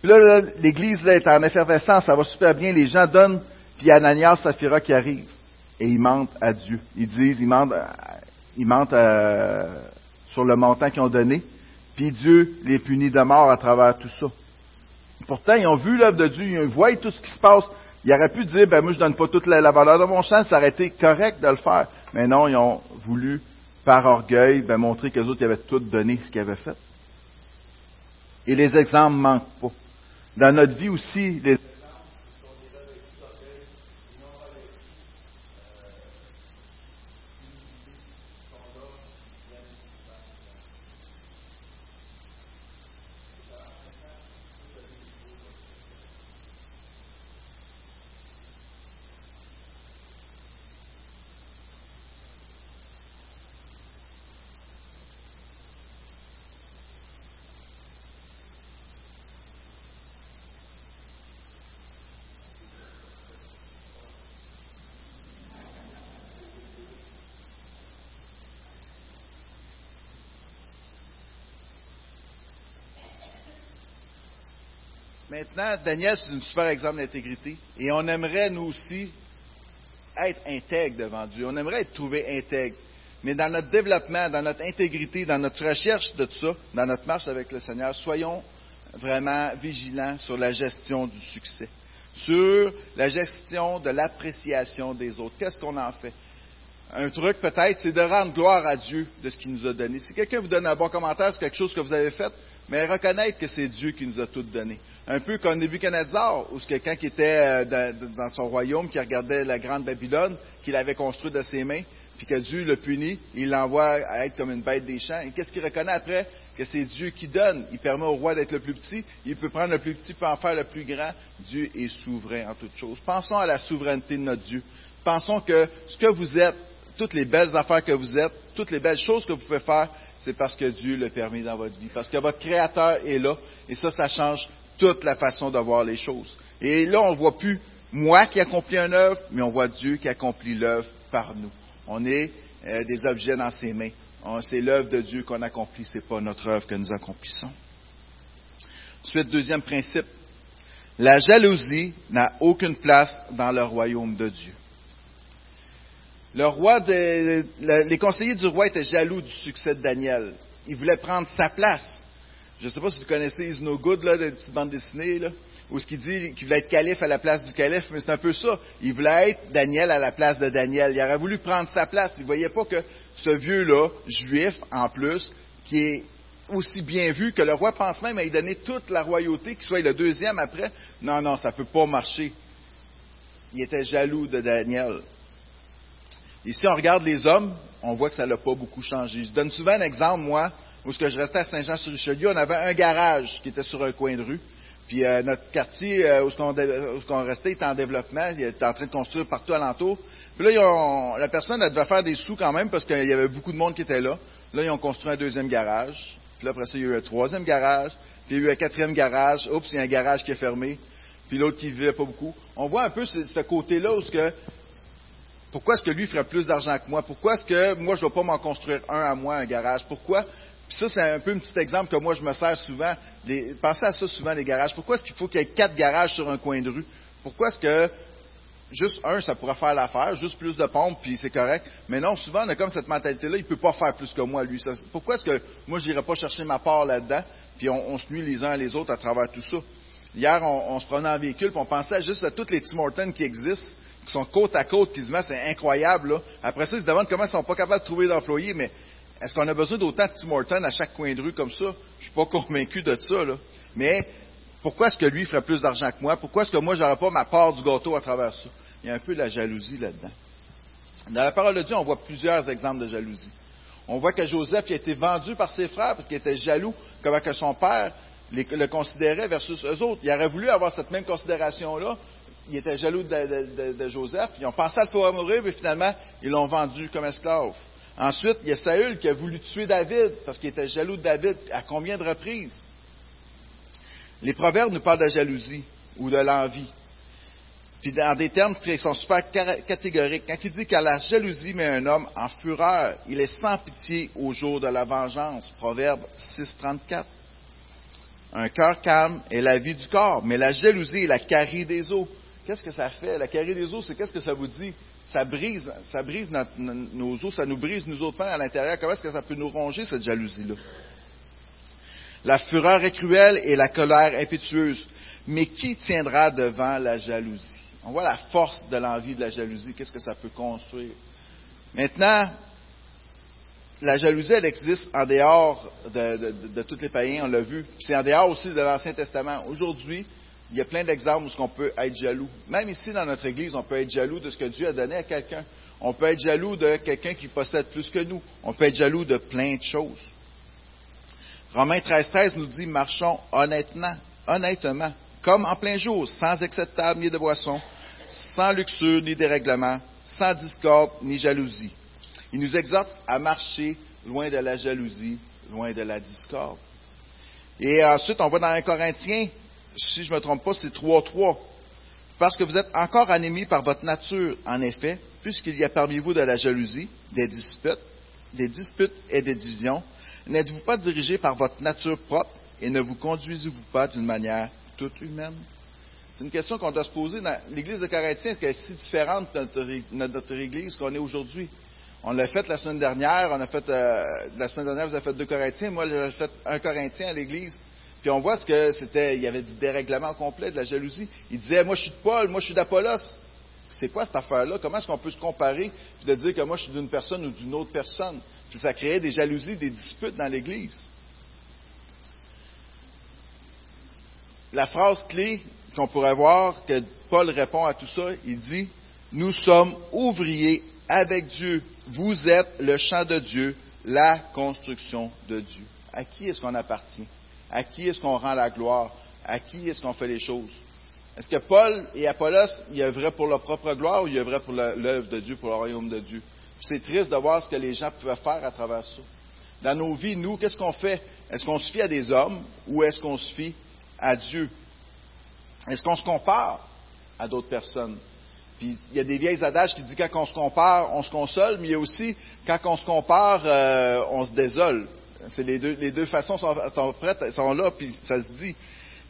Puis là, l'Église est en effervescence, ça va super bien, les gens donnent, puis Ananias, Saphira qui arrive, et ils mentent à Dieu. Ils disent, ils mentent, ils mentent sur le montant qu'ils ont donné, puis Dieu les punit de mort à travers tout ça. Pourtant, ils ont vu l'œuvre de Dieu, ils voient tout ce qui se passe. Ils auraient pu dire, ben moi je donne pas toute la, valeur de mon champ, ça aurait été correct de le faire. Mais non, ils ont voulu par orgueil, ben, montrer que les autres avaient tout donné ce qu'ils avaient fait. Et les exemples manquent pas. Dans notre vie aussi, les Maintenant, Daniel, c'est un super exemple d'intégrité. Et on aimerait, nous aussi, être intègre devant Dieu. On aimerait être trouvé intègre. Mais dans notre développement, dans notre intégrité, dans notre recherche de tout ça, dans notre marche avec le Seigneur, soyons vraiment vigilants sur la gestion du succès, sur la gestion de l'appréciation des autres. Qu'est-ce qu'on en fait? Un truc peut-être, c'est de rendre gloire à Dieu de ce qu'il nous a donné. Si quelqu'un vous donne un bon commentaire sur quelque chose que vous avez fait, mais reconnaître que c'est Dieu qui nous a tout donné. Un peu comme Nebuchadnezzar, où quelqu'un qui était euh, dans son royaume, qui regardait la grande Babylone, qu'il avait construite de ses mains, puis que Dieu le punit, il l'envoie à être comme une bête des champs. Et qu'est-ce qu'il reconnaît après? Que c'est Dieu qui donne. Il permet au roi d'être le plus petit. Il peut prendre le plus petit, peut en faire le plus grand. Dieu est souverain en toutes choses. Pensons à la souveraineté de notre Dieu. Pensons que ce que vous êtes, toutes les belles affaires que vous êtes, toutes les belles choses que vous pouvez faire, c'est parce que Dieu le permet dans votre vie, parce que votre Créateur est là, et ça, ça change toute la façon de voir les choses. Et là, on ne voit plus moi qui accomplis une œuvre, mais on voit Dieu qui accomplit l'œuvre par nous. On est euh, des objets dans ses mains. C'est l'œuvre de Dieu qu'on accomplit, ce n'est pas notre œuvre que nous accomplissons. Ensuite, deuxième principe, la jalousie n'a aucune place dans le royaume de Dieu. Le roi les conseillers du roi étaient jaloux du succès de Daniel. Ils voulaient prendre sa place. Je ne sais pas si vous connaissez Is No Good, là, de petite bande dessinée, là, où ce qu'il dit qu'il voulait être calife à la place du calife, mais c'est un peu ça. Il voulait être Daniel à la place de Daniel. Il aurait voulu prendre sa place. Il ne voyait pas que ce vieux-là, juif en plus, qui est aussi bien vu que le roi pense même à lui donner toute la royauté, qu'il soit le deuxième après. Non, non, ça ne peut pas marcher. Il était jaloux de Daniel. Ici, on regarde les hommes, on voit que ça n'a pas beaucoup changé. Je donne souvent un exemple, moi, où ce que je restais à Saint-Jean-sur-Richelieu, on avait un garage qui était sur un coin de rue. Puis euh, notre quartier euh, où, ce qu'on, restait était en développement, il était en train de construire partout alentour. Puis là, la personne elle devait faire des sous quand même parce qu'il y avait beaucoup de monde qui était là. Là, ils ont construit un deuxième garage. Puis là, après ça, il y a eu un troisième garage. Puis il y a eu un quatrième garage. Oups, il y a un garage qui est fermé. Puis l'autre qui vivait pas beaucoup. On voit un peu ce, ce côté-là où ce que pourquoi est-ce que lui ferait plus d'argent que moi? Pourquoi est-ce que moi, je ne vais pas m'en construire un à moi, un garage? Pourquoi? Puis ça, c'est un peu un petit exemple que moi, je me sers souvent. pensez à ça souvent, les garages. Pourquoi est-ce qu'il faut qu'il y ait quatre garages sur un coin de rue? Pourquoi est-ce que juste un, ça pourrait faire l'affaire, juste plus de pompes, puis c'est correct? Mais non, souvent, on a comme cette mentalité-là, il ne peut pas faire plus que moi, lui. pourquoi est-ce que moi, je n'irais pas chercher ma part là-dedans, puis on, se nuit les uns les autres à travers tout ça? Hier, on, se prenait en véhicule, puis on pensait juste à toutes les Tim Hortons qui existent, qui sont côte à côte, qui se mettent, c'est incroyable. Là. Après ça, ils se demandent comment ils ne sont pas capables de trouver d'employés, mais est-ce qu'on a besoin d'autant de Tim Hortons à chaque coin de rue comme ça? Je ne suis pas convaincu de ça. Mais pourquoi est-ce que lui ferait plus d'argent que moi? Pourquoi est-ce que moi, je n'aurais pas ma part du gâteau à travers ça? Il y a un peu de la jalousie là-dedans. Dans la parole de Dieu, on voit plusieurs exemples de jalousie. On voit que Joseph a été vendu par ses frères parce qu'il était jaloux, comme que son père le considérait versus eux autres. Il aurait voulu avoir cette même considération-là, ils étaient jaloux de, Joseph. Ils ont pensé à le faire mourir, mais finalement, ils l'ont vendu comme esclave. Ensuite, il y a Saül qui a voulu tuer David parce qu'il était jaloux de David. À combien de reprises? Les proverbes nous parlent de jalousie ou de l'envie. Puis dans des termes qui sont super catégoriques. Quand il dit que la jalousie met un homme en fureur, il est sans pitié au jour de la vengeance. Proverbe 6.34. Un cœur calme est la vie du corps, mais la jalousie est la carie des eaux. Qu'est-ce que ça fait? La carré des os, c'est qu'est-ce que ça vous dit? Ça brise, ça brise nos os, ça nous brise nous autres à l'intérieur. Comment est-ce que ça peut nous ronger, cette jalousie-là? La fureur est cruelle et la colère impétueuse. Mais qui tiendra devant la jalousie? On voit la force de l'envie de la jalousie. Qu'est-ce que ça peut construire? Maintenant, la jalousie, elle existe en dehors de, de tous les païens, on l'a vu. C'est en dehors aussi de l'Ancien Testament. Aujourd'hui, il y a plein d'exemples où on peut être jaloux. Même ici dans notre Église, on peut être jaloux de ce que Dieu a donné à quelqu'un. On peut être jaloux de quelqu'un qui possède plus que nous. On peut être jaloux de plein de choses. Romains 13, 13 nous dit, marchons honnêtement, honnêtement, comme en plein jour, sans excès de table ni de boisson, sans luxure ni dérèglement, sans discorde ni jalousie. Il nous exhorte à marcher loin de la jalousie, loin de la discorde. Et ensuite, on va dans un Corinthien si je ne me trompe pas, c'est 3-3. Parce que vous êtes encore animés par votre nature, en effet, puisqu'il y a parmi vous de la jalousie, des disputes, des disputes et des divisions, n'êtes-vous pas dirigés par votre nature propre et ne vous conduisez-vous pas d'une manière toute humaine? C'est une question qu'on doit se poser l'Église de Corinthiens, qui est si différente de notre, Église qu'on est aujourd'hui. On l'a fait la semaine dernière, on a fait, euh, la semaine dernière, vous avez fait deux Corinthiens, moi j'ai fait un Corinthien à l'Église. Puis on voit ce que c'était, il y avait du dérèglement complet, de la jalousie. Il disait, moi je suis de Paul, moi je suis d'Apollos. C'est quoi cette affaire-là? Comment est-ce qu'on peut se comparer de dire que moi je suis d'une personne ou d'une autre personne? Puis ça créait des jalousies, des disputes dans l'Église. La phrase clé qu'on pourrait voir que Paul répond à tout ça, il dit, nous sommes ouvriers avec Dieu. Vous êtes le champ de Dieu, la construction de Dieu. À qui est-ce qu'on appartient? À qui est-ce qu'on rend la gloire? À qui est-ce qu'on fait les choses? Est-ce que Paul et Apollos, ils œuvraient pour leur propre gloire ou ils œuvraient pour l'œuvre de Dieu, pour le royaume de Dieu? C'est triste de voir ce que les gens pouvaient faire à travers ça. Dans nos vies, nous, qu'est-ce qu'on fait? Est-ce qu'on se fie à des hommes ou est-ce qu'on se fie à Dieu? Est-ce qu'on se compare à d'autres personnes? Puis il y a des vieilles adages qui disent quand on se compare, on se console, mais il y a aussi quand on se compare, euh, on se désole. C'est les deux, façons sont, prêtes, sont là, puis ça se dit.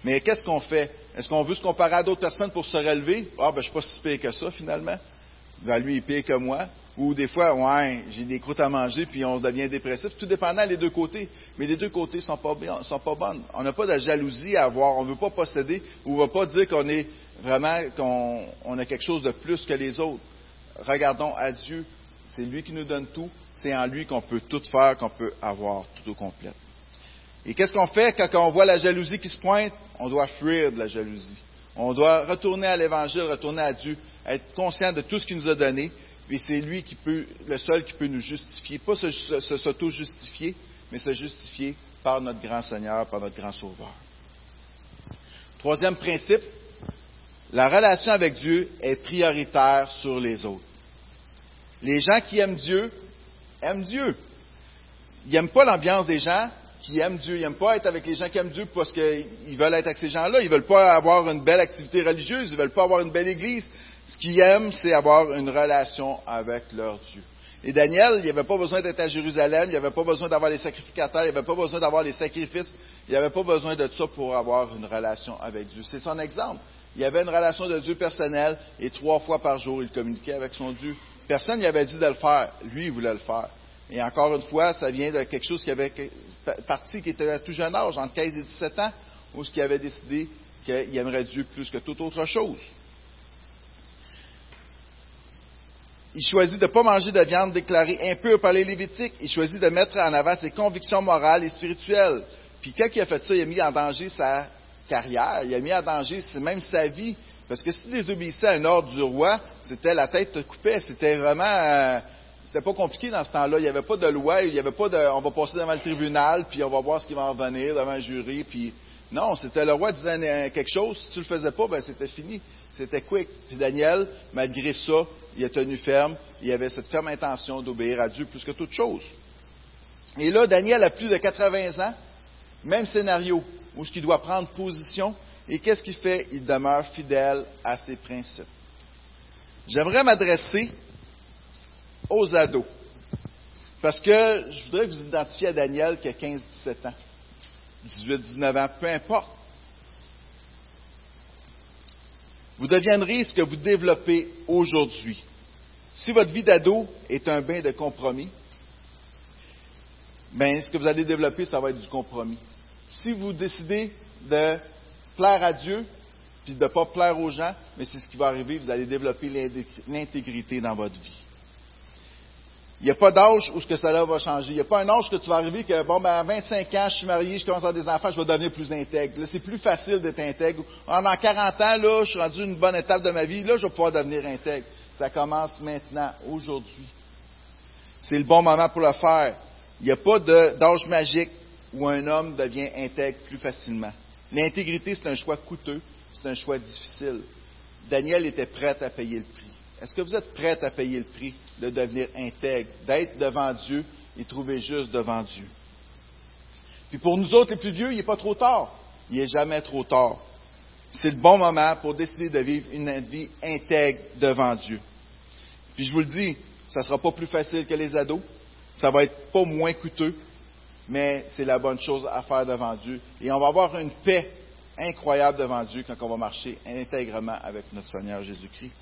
Mais qu'est-ce qu'on fait? Est-ce qu'on veut se comparer à d'autres personnes pour se relever? Ah, ben, je suis pas si pire que ça, finalement. Ben, lui, il est pire que moi. Ou des fois, ouais, j'ai des croûtes à manger, puis on devient dépressif. Tout dépendant des deux côtés. Mais les deux côtés sont sont pas bonnes. On n'a pas de jalousie à avoir. On ne veut pas posséder. Ou on ne veut pas dire qu'on est vraiment, qu'on on a quelque chose de plus que les autres. Regardons à Dieu. C'est lui qui nous donne tout. C'est en lui qu'on peut tout faire, qu'on peut avoir tout au complet. Et qu'est-ce qu'on fait quand on voit la jalousie qui se pointe? On doit fuir de la jalousie. On doit retourner à l'Évangile, retourner à Dieu, être conscient de tout ce qu'il nous a donné, et c'est lui qui peut, le seul qui peut nous justifier. Pas s'auto-justifier, mais se justifier par notre grand Seigneur, par notre grand Sauveur. Troisième principe, la relation avec Dieu est prioritaire sur les autres. Les gens qui aiment Dieu aiment Dieu. Ils n'aiment pas l'ambiance des gens qui aiment Dieu. Ils n'aiment pas être avec les gens qui aiment Dieu parce qu'ils veulent être avec ces gens-là. Ils ne veulent pas avoir une belle activité religieuse. Ils ne veulent pas avoir une belle église. Ce qu'ils aiment, c'est avoir une relation avec leur Dieu. Et Daniel, il n'avait pas besoin d'être à Jérusalem, il n'avait pas besoin d'avoir les sacrificateurs, il n'avait pas besoin d'avoir les sacrifices, il n'avait pas besoin de ça pour avoir une relation avec Dieu. C'est son exemple. Il avait une relation de Dieu personnelle et trois fois par jour, il communiquait avec son Dieu. Personne n'y avait dit de le faire. Lui, il voulait le faire. Et encore une fois, ça vient de quelque chose qui avait parti, qui était à tout jeune âge, entre 15 et 17 ans, où ce qui avait décidé qu'il aimerait Dieu plus que toute autre chose. Il choisit de ne pas manger de viande déclarée impure par les Lévitiques. Il choisit de mettre en avant ses convictions morales et spirituelles. Puis quand il a fait ça, il a mis en danger sa carrière, il a mis en danger même sa vie. Parce que s'il désobéissait à un ordre du roi, c'était la tête te coupait. C'était vraiment, euh, c'était pas compliqué dans ce temps-là. Il n'y avait pas de loi, il n'y avait pas de, on va passer devant le tribunal, puis on va voir ce qui va en venir devant un jury, puis non, c'était le roi disait quelque chose. Si tu le faisais pas, ben c'était fini. C'était quick. Puis Daniel, malgré ça, il a tenu ferme. Il avait cette ferme intention d'obéir à Dieu plus que toute chose. Et là, Daniel a plus de 80 ans. Même scénario, où ce qu'il doit prendre position. Et qu'est-ce qu'il fait? Il demeure fidèle à ses principes. J'aimerais m'adresser aux ados. Parce que je voudrais que vous identifiez à Daniel qui a 15-17 ans, 18-19 ans, peu importe. Vous deviendrez ce que vous développez aujourd'hui. Si votre vie d'ado est un bain de compromis, ben, ce que vous allez développer, ça va être du compromis. Si vous décidez de plaire à Dieu, puis de ne pas plaire aux gens, mais c'est ce qui va arriver, vous allez développer l'intégrité dans votre vie. Il n'y a pas d'âge où ce que cela va changer. Il n'y a pas un âge que tu vas arriver que, bon, ben, à 25 ans, je suis marié, je commence à avoir des enfants, je vais devenir plus intègre. Là, c'est plus facile d'être intègre. En 40 ans, là, je suis rendu une bonne étape de ma vie, là, je vais pouvoir devenir intègre. Ça commence maintenant, aujourd'hui. C'est le bon moment pour le faire. Il n'y a pas d'âge magique où un homme devient intègre plus facilement. L'intégrité, c'est un choix coûteux, c'est un choix difficile. Daniel était prêt à payer le prix. Est-ce que vous êtes prêts à payer le prix de devenir intègre, d'être devant Dieu et trouver juste devant Dieu? Puis pour nous autres, les plus vieux, il n'est pas trop tard. Il n'est jamais trop tard. C'est le bon moment pour décider de vivre une vie intègre devant Dieu. Puis je vous le dis, ça ne sera pas plus facile que les ados. Ça va être pas moins coûteux, mais c'est la bonne chose à faire devant Dieu. Et on va avoir une paix incroyable devant Dieu quand on va marcher intègrement avec notre Seigneur Jésus-Christ.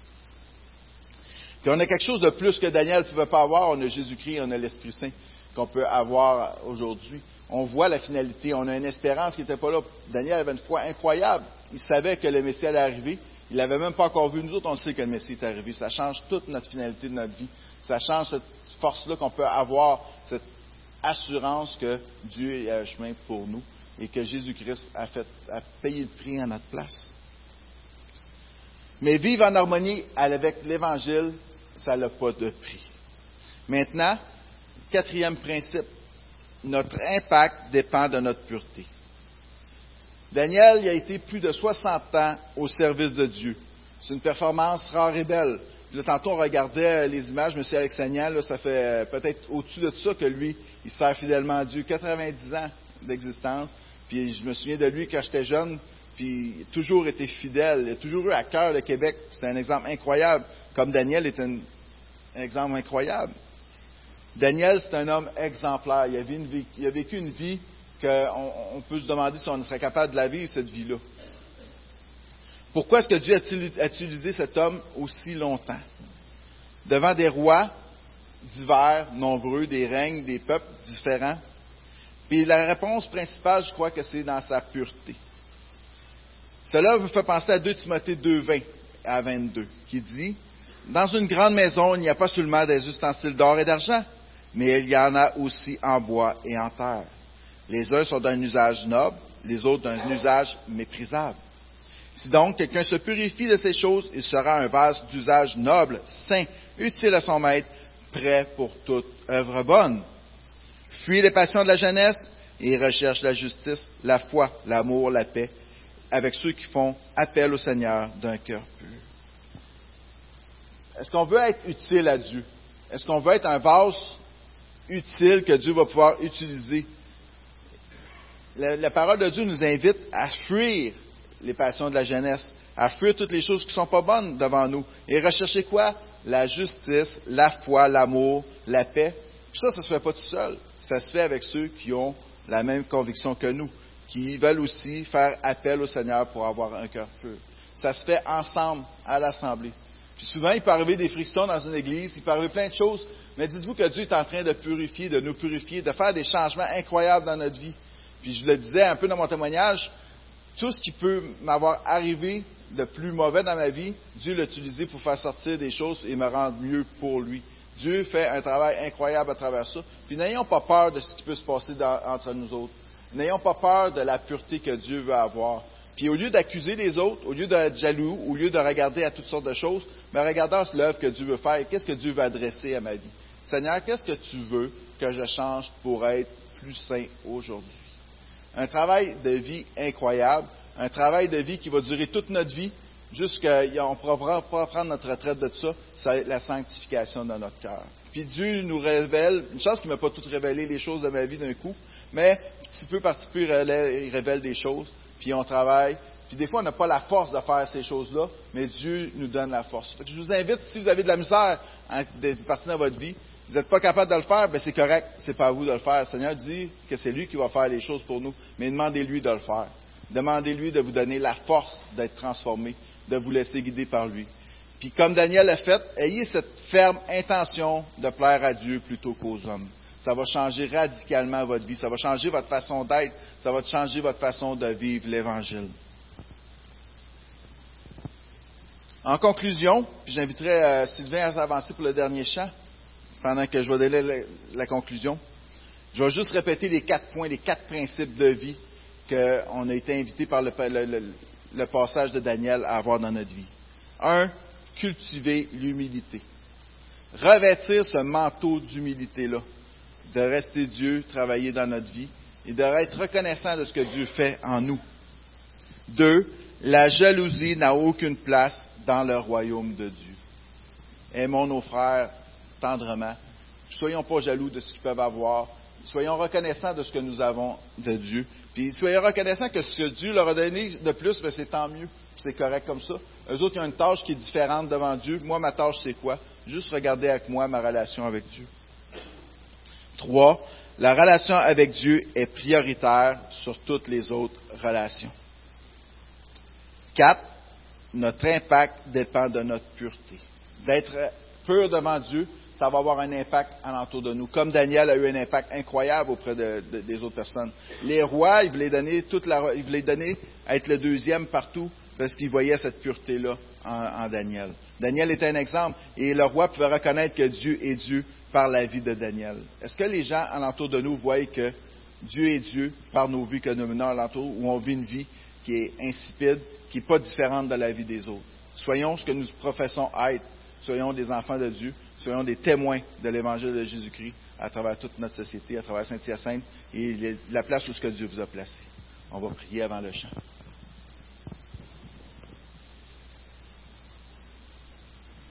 Puis on a quelque chose de plus que Daniel ne pouvait pas avoir. On a Jésus-Christ, on a l'Esprit Saint qu'on peut avoir aujourd'hui. On voit la finalité, on a une espérance qui n'était pas là. Daniel avait une foi incroyable. Il savait que le Messie allait arriver. Il n'avait même pas encore vu. Nous autres, on sait que le Messie est arrivé. Ça change toute notre finalité de notre vie. Ça change cette force-là qu'on peut avoir, assurance que Dieu est un chemin pour nous et que Jésus-Christ a, a payé le prix à notre place. Mais vivre en harmonie avec l'Évangile, ça n'a pas de prix. Maintenant, quatrième principe, notre impact dépend de notre pureté. Daniel a été plus de 60 ans au service de Dieu. C'est une performance rare et belle. Là, tantôt, on regardait les images, M. Alexanian, là, ça fait peut-être au-dessus de tout ça que lui, il sert fidèlement à Dieu. 90 ans d'existence. Puis je me souviens de lui quand j'étais jeune, puis il a toujours été fidèle, il a toujours eu à cœur le Québec. C'est un exemple incroyable, comme Daniel est un, exemple incroyable. Daniel, c'est un homme exemplaire. Il a, vécu une vie, qu'on on peut se demander si on serait capable de la vivre, cette vie-là. Pourquoi est-ce que Dieu a utilisé cet homme aussi longtemps? Devant des rois divers, nombreux, des règnes, des peuples différents. Puis la réponse principale, je crois que c'est dans sa pureté. Cela vous fait penser à 2 Timothée 2, 20 à 22, qui dit, Dans une grande maison, il n'y a pas seulement des ustensiles d'or et d'argent, mais il y en a aussi en bois et en terre. Les uns sont d'un usage noble, les autres d'un usage méprisable. Si donc quelqu'un se purifie de ces choses, il sera un vase d'usage noble, saint, utile à son maître, prêt pour toute œuvre bonne. Fuis les passions de la jeunesse et recherche la justice, la foi, l'amour, la paix, avec ceux qui font appel au Seigneur d'un cœur pur. Est-ce qu'on veut être utile à Dieu? Est-ce qu'on veut être un vase utile que Dieu va pouvoir utiliser? La, parole de Dieu nous invite à fuir les passions de la jeunesse, à fuir toutes les choses qui ne sont pas bonnes devant nous. Et rechercher quoi? La justice, la foi, l'amour, la paix. Puis ça, ça ne se fait pas tout seul. Ça se fait avec ceux qui ont la même conviction que nous, qui veulent aussi faire appel au Seigneur pour avoir un cœur pur. Ça se fait ensemble à l'Assemblée. Puis souvent, il peut arriver des frictions dans une église, il peut arriver plein de choses, mais dites-vous que Dieu est en train de purifier, de nous purifier, de faire des changements incroyables dans notre vie. Puis je le disais un peu dans mon témoignage, tout ce qui peut m'avoir arrivé de plus mauvais dans ma vie, Dieu l'a utilisé pour faire sortir des choses et me rendre mieux pour lui. Dieu fait un travail incroyable à travers ça. Puis n'ayons pas peur de ce qui peut se passer entre nous autres. N'ayons pas peur de la pureté que Dieu veut avoir. Puis au lieu d'accuser les autres, au lieu d'être jaloux, au lieu de regarder à toutes sortes de choses, mais regardons l'œuvre que Dieu veut faire qu'est-ce que Dieu veut adresser à ma vie? Seigneur, qu'est-ce que tu veux que je change pour être plus saint aujourd'hui? Un travail de vie incroyable, un travail de vie qui va durer toute notre vie, jusqu'à on pourra pas prendre notre retraite de tout ça, c'est la sanctification de notre cœur. Puis Dieu nous révèle, une chance qu'il ne m'a pas tout révélé les choses de ma vie d'un coup, mais petit peu par petit peu, il révèle des choses, puis on travaille. Puis des fois, on n'a pas la force de faire ces choses-là, mais Dieu nous donne la force. je vous invite, si vous avez de la misère à partir dans votre vie, vous n'êtes pas capable de le faire, ben c'est correct, c'est pas à vous de le faire. Le Seigneur dit que c'est lui qui va faire les choses pour nous, mais demandez-lui de le faire. Demandez-lui de vous donner la force d'être transformé, de vous laisser guider par lui. Puis comme Daniel l'a fait, ayez cette ferme intention de plaire à Dieu plutôt qu'aux hommes. Ça va changer radicalement votre vie, ça va changer votre façon d'être, ça va changer votre façon de vivre l'Évangile. En conclusion, j'inviterai euh, Sylvain à s'avancer pour le dernier chant pendant que je vais donner la, conclusion. Je vais juste répéter les quatre points, les quatre principes de vie qu'on a été invité par le, passage de Daniel à avoir dans notre vie. Un, cultiver l'humilité. Revêtir ce manteau d'humilité-là, de rester Dieu, travailler dans notre vie et d'être reconnaissant de ce que Dieu fait en nous. Deux, la jalousie n'a aucune place dans le royaume de Dieu. Aimons nos frères tendrement. Soyons pas jaloux de ce qu'ils peuvent avoir. Soyons reconnaissants de ce que nous avons de Dieu. Puis soyons reconnaissants que ce que Dieu leur a donné de plus, ben, c'est tant mieux. C'est correct comme ça. Eux autres, ils ont une tâche qui est différente devant Dieu. Moi, ma tâche, c'est quoi? Juste regarder avec moi ma relation avec Dieu. Trois, la relation avec Dieu est prioritaire sur toutes les autres relations. Quatre, notre impact dépend de notre pureté. D'être pur devant Dieu, ça va avoir un impact alentour de nous. Comme Daniel a eu un impact incroyable auprès des autres personnes. Les rois, ils voulaient donner toute la, ils voulaient donner être le deuxième partout parce qu'ils voyaient cette pureté-là en, Daniel. Daniel était un exemple et le roi pouvait reconnaître que Dieu est Dieu par la vie de Daniel. Est-ce que les gens alentour de nous voient que Dieu est Dieu par nos vies que nous menons alentour, où on vit une vie qui est insipide, qui n'est pas différente de la vie des autres? Soyons ce que nous professons être. Soyons des enfants de Dieu soyons des témoins de l'évangile de Jésus-Christ à travers toute notre société, à travers Saint-Hyacinthe et la place où ce que Dieu vous a placé. On va prier avant le chant.